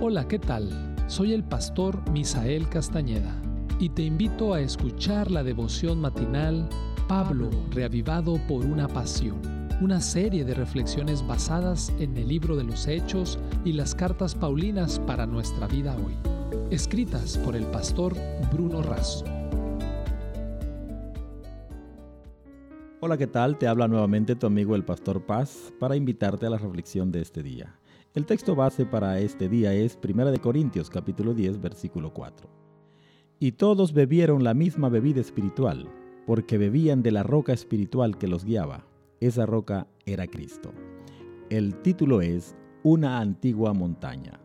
Hola, ¿qué tal? Soy el pastor Misael Castañeda y te invito a escuchar la devoción matinal Pablo, reavivado por una pasión, una serie de reflexiones basadas en el libro de los Hechos y las cartas Paulinas para nuestra vida hoy, escritas por el pastor Bruno Razo. Hola, ¿qué tal? Te habla nuevamente tu amigo el pastor Paz para invitarte a la reflexión de este día. El texto base para este día es 1 Corintios capítulo 10 versículo 4. Y todos bebieron la misma bebida espiritual, porque bebían de la roca espiritual que los guiaba. Esa roca era Cristo. El título es Una antigua montaña.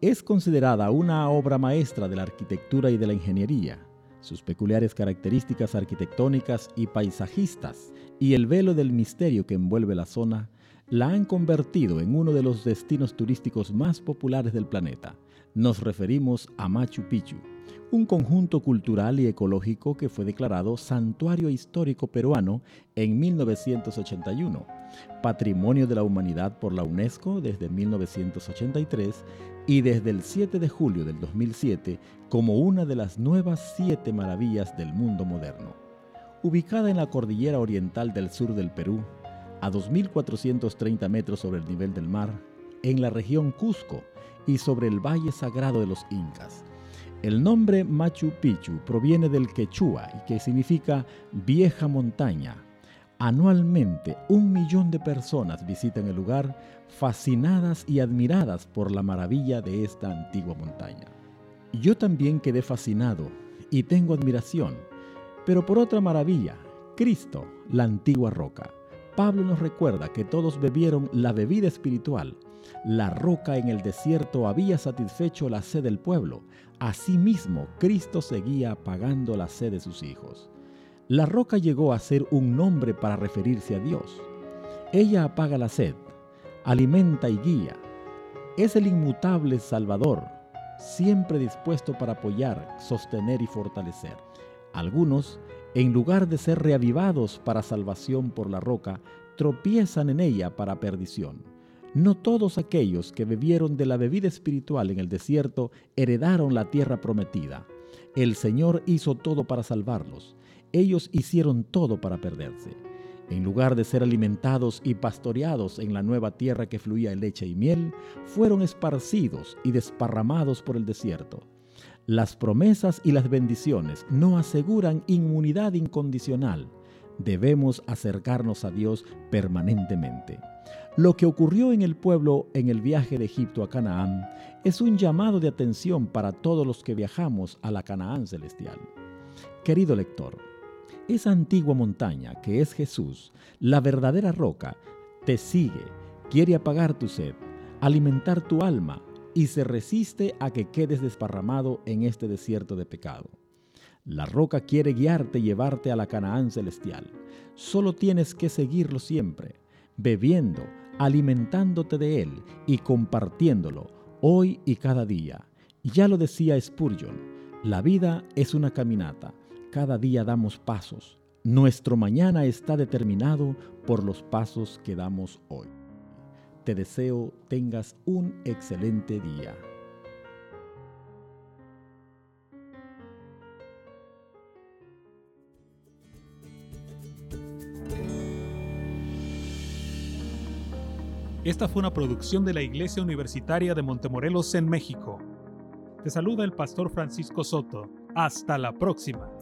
Es considerada una obra maestra de la arquitectura y de la ingeniería. Sus peculiares características arquitectónicas y paisajistas y el velo del misterio que envuelve la zona la han convertido en uno de los destinos turísticos más populares del planeta. Nos referimos a Machu Picchu, un conjunto cultural y ecológico que fue declarado Santuario Histórico Peruano en 1981, Patrimonio de la Humanidad por la UNESCO desde 1983 y desde el 7 de julio del 2007 como una de las nuevas siete maravillas del mundo moderno. Ubicada en la cordillera oriental del sur del Perú, a 2.430 metros sobre el nivel del mar, en la región Cusco y sobre el Valle Sagrado de los Incas. El nombre Machu Picchu proviene del quechua y que significa vieja montaña. Anualmente un millón de personas visitan el lugar fascinadas y admiradas por la maravilla de esta antigua montaña. Yo también quedé fascinado y tengo admiración, pero por otra maravilla, Cristo, la antigua roca. Pablo nos recuerda que todos bebieron la bebida espiritual. La roca en el desierto había satisfecho la sed del pueblo. Asimismo, Cristo seguía apagando la sed de sus hijos. La roca llegó a ser un nombre para referirse a Dios. Ella apaga la sed, alimenta y guía. Es el inmutable Salvador, siempre dispuesto para apoyar, sostener y fortalecer. Algunos en lugar de ser reavivados para salvación por la roca, tropiezan en ella para perdición. No todos aquellos que bebieron de la bebida espiritual en el desierto heredaron la tierra prometida. El Señor hizo todo para salvarlos. Ellos hicieron todo para perderse. En lugar de ser alimentados y pastoreados en la nueva tierra que fluía leche y miel, fueron esparcidos y desparramados por el desierto. Las promesas y las bendiciones no aseguran inmunidad incondicional. Debemos acercarnos a Dios permanentemente. Lo que ocurrió en el pueblo en el viaje de Egipto a Canaán es un llamado de atención para todos los que viajamos a la Canaán celestial. Querido lector, esa antigua montaña que es Jesús, la verdadera roca, te sigue, quiere apagar tu sed, alimentar tu alma, y se resiste a que quedes desparramado en este desierto de pecado. La roca quiere guiarte y llevarte a la Canaán celestial. Solo tienes que seguirlo siempre, bebiendo, alimentándote de él y compartiéndolo hoy y cada día. Ya lo decía Spurgeon, la vida es una caminata, cada día damos pasos. Nuestro mañana está determinado por los pasos que damos hoy. Te deseo tengas un excelente día. Esta fue una producción de la Iglesia Universitaria de Montemorelos en México. Te saluda el pastor Francisco Soto. Hasta la próxima.